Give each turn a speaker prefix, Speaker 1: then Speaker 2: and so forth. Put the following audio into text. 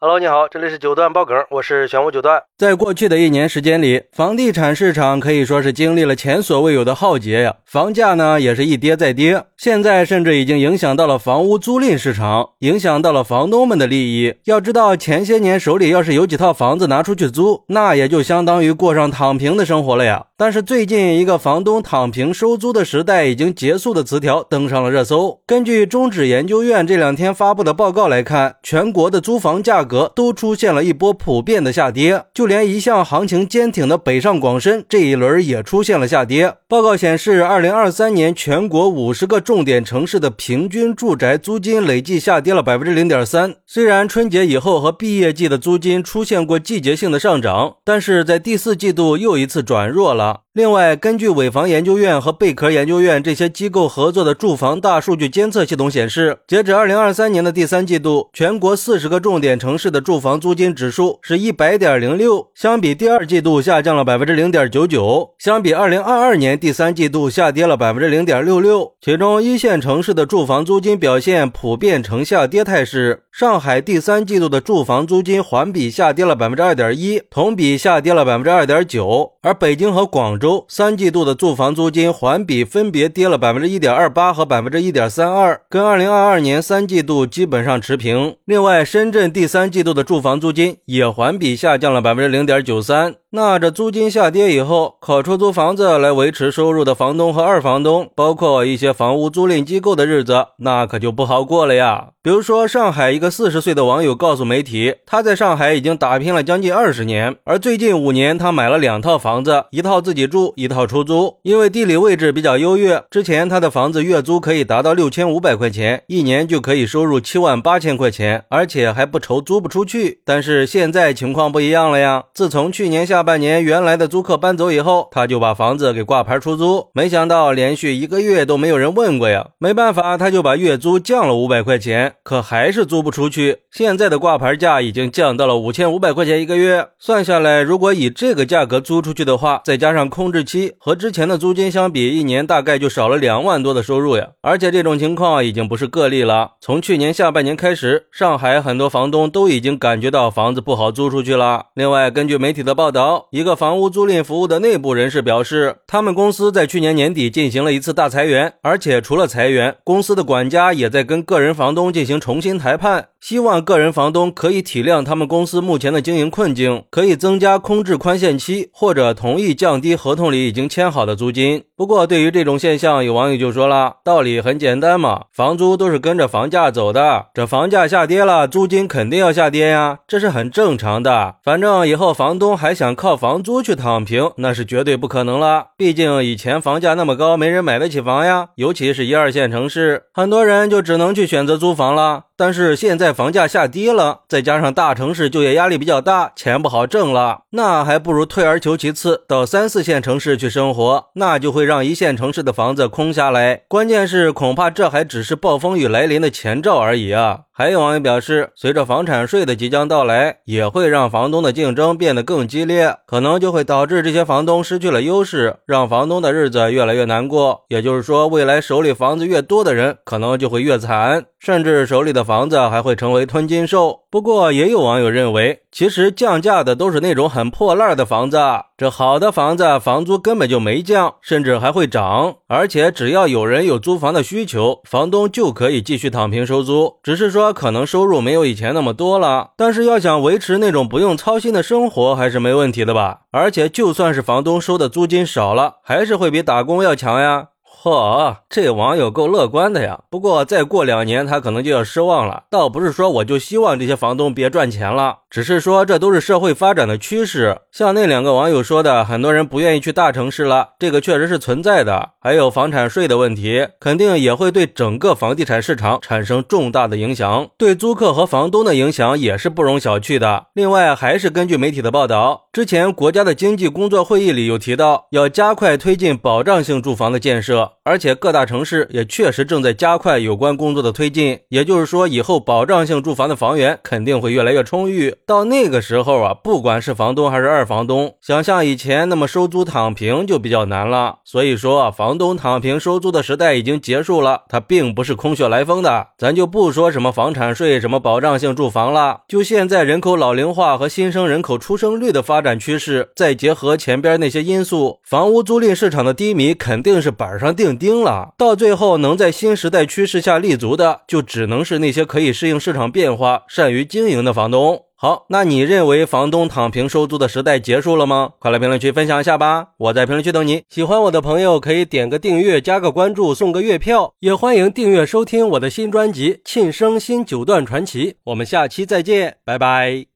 Speaker 1: Hello，你好，这里是九段爆梗，我是玄武九段。
Speaker 2: 在过去的一年时间里，房地产市场可以说是经历了前所未有的浩劫呀，房价呢也是一跌再跌，现在甚至已经影响到了房屋租赁市场，影响到了房东们的利益。要知道，前些年手里要是有几套房子拿出去租，那也就相当于过上躺平的生活了呀。但是最近一个房东躺平收租的时代已经结束的词条登上了热搜。根据中指研究院这两天发布的报告来看，全国的租房价格都出现了一波普遍的下跌，就连一向行情坚挺的北上广深这一轮也出现了下跌。报告显示，二零二三年全国五十个重点城市的平均住宅租金累计下跌了百分之零点三。虽然春节以后和毕业季的租金出现过季节性的上涨，但是在第四季度又一次转弱了。另外，根据尾房研究院和贝壳研究院这些机构合作的住房大数据监测系统显示，截止二零二三年的第三季度，全国四十个重点城市的住房租金指数是一百点零六，相比第二季度下降了百分之零点九九，相比二零二二年第三季度下跌了百分之零点六六。其中，一线城市的住房租金表现普遍呈下跌态势。上海第三季度的住房租金环比下跌了百分之二点一，同比下跌了百分之二点九，而北京和广州。三季度的住房租金环比分别跌了百分之一点二八和百分之一点三二，跟二零二二年三季度基本上持平。另外，深圳第三季度的住房租金也环比下降了百分之零点九三。那这租金下跌以后，靠出租房子来维持收入的房东和二房东，包括一些房屋租赁机构的日子，那可就不好过了呀。比如说，上海一个四十岁的网友告诉媒体，他在上海已经打拼了将近二十年，而最近五年他买了两套房子，一套自己住，一套出租。因为地理位置比较优越，之前他的房子月租可以达到六千五百块钱，一年就可以收入七万八千块钱，而且还不愁租不出去。但是现在情况不一样了呀，自从去年下。下半年原来的租客搬走以后，他就把房子给挂牌出租。没想到连续一个月都没有人问过呀，没办法，他就把月租降了五百块钱，可还是租不出去。现在的挂牌价已经降到了五千五百块钱一个月，算下来，如果以这个价格租出去的话，再加上空置期和之前的租金相比，一年大概就少了两万多的收入呀。而且这种情况已经不是个例了，从去年下半年开始，上海很多房东都已经感觉到房子不好租出去了。另外，根据媒体的报道。一个房屋租赁服务的内部人士表示，他们公司在去年年底进行了一次大裁员，而且除了裁员，公司的管家也在跟个人房东进行重新谈判，希望个人房东可以体谅他们公司目前的经营困境，可以增加空置宽限期，或者同意降低合同里已经签好的租金。不过，对于这种现象，有网友就说了，道理很简单嘛，房租都是跟着房价走的，这房价下跌了，租金肯定要下跌呀，这是很正常的。反正以后房东还想靠房租去躺平，那是绝对不可能了。毕竟以前房价那么高，没人买得起房呀，尤其是一二线城市，很多人就只能去选择租房了。但是现在房价下跌了，再加上大城市就业压力比较大，钱不好挣了，那还不如退而求其次，到三四线城市去生活，那就会让一线城市的房子空下来。关键是，恐怕这还只是暴风雨来临的前兆而已啊！还有网友表示，随着房产税的即将到来，也会让房东的竞争变得更激烈，可能就会导致这些房东失去了优势，让房东的日子越来越难过。也就是说，未来手里房子越多的人，可能就会越惨，甚至手里的房子还会成为吞金兽。不过，也有网友认为，其实降价的都是那种很破烂的房子，这好的房子房租根本就没降，甚至还会涨。而且，只要有人有租房的需求，房东就可以继续躺平收租，只是说可能收入没有以前那么多了。但是，要想维持那种不用操心的生活，还是没问题的吧？而且，就算是房东收的租金少了，还是会比打工要强呀。嚯，这网友够乐观的呀！不过再过两年，他可能就要失望了。倒不是说我就希望这些房东别赚钱了，只是说这都是社会发展的趋势。像那两个网友说的，很多人不愿意去大城市了，这个确实是存在的。还有房产税的问题，肯定也会对整个房地产市场产生重大的影响，对租客和房东的影响也是不容小觑的。另外，还是根据媒体的报道，之前国家的经济工作会议里有提到，要加快推进保障性住房的建设。而且各大城市也确实正在加快有关工作的推进。也就是说，以后保障性住房的房源肯定会越来越充裕。到那个时候啊，不管是房东还是二房东，想像以前那么收租躺平就比较难了。所以说，房东躺平收租的时代已经结束了，它并不是空穴来风的。咱就不说什么房产税、什么保障性住房了，就现在人口老龄化和新生人口出生率的发展趋势，再结合前边那些因素，房屋租赁市场的低迷肯定是板上钉钉了。到最后，能在新时代趋势下立足的，就只能是那些可以适应市场变化、善于经营的房东。好，那你认为房东躺平收租的时代结束了吗？快来评论区分享一下吧！我在评论区等你。喜欢我的朋友可以点个订阅、加个关注、送个月票，也欢迎订阅收听我的新专辑《庆生新九段传奇》。我们下期再见，拜拜。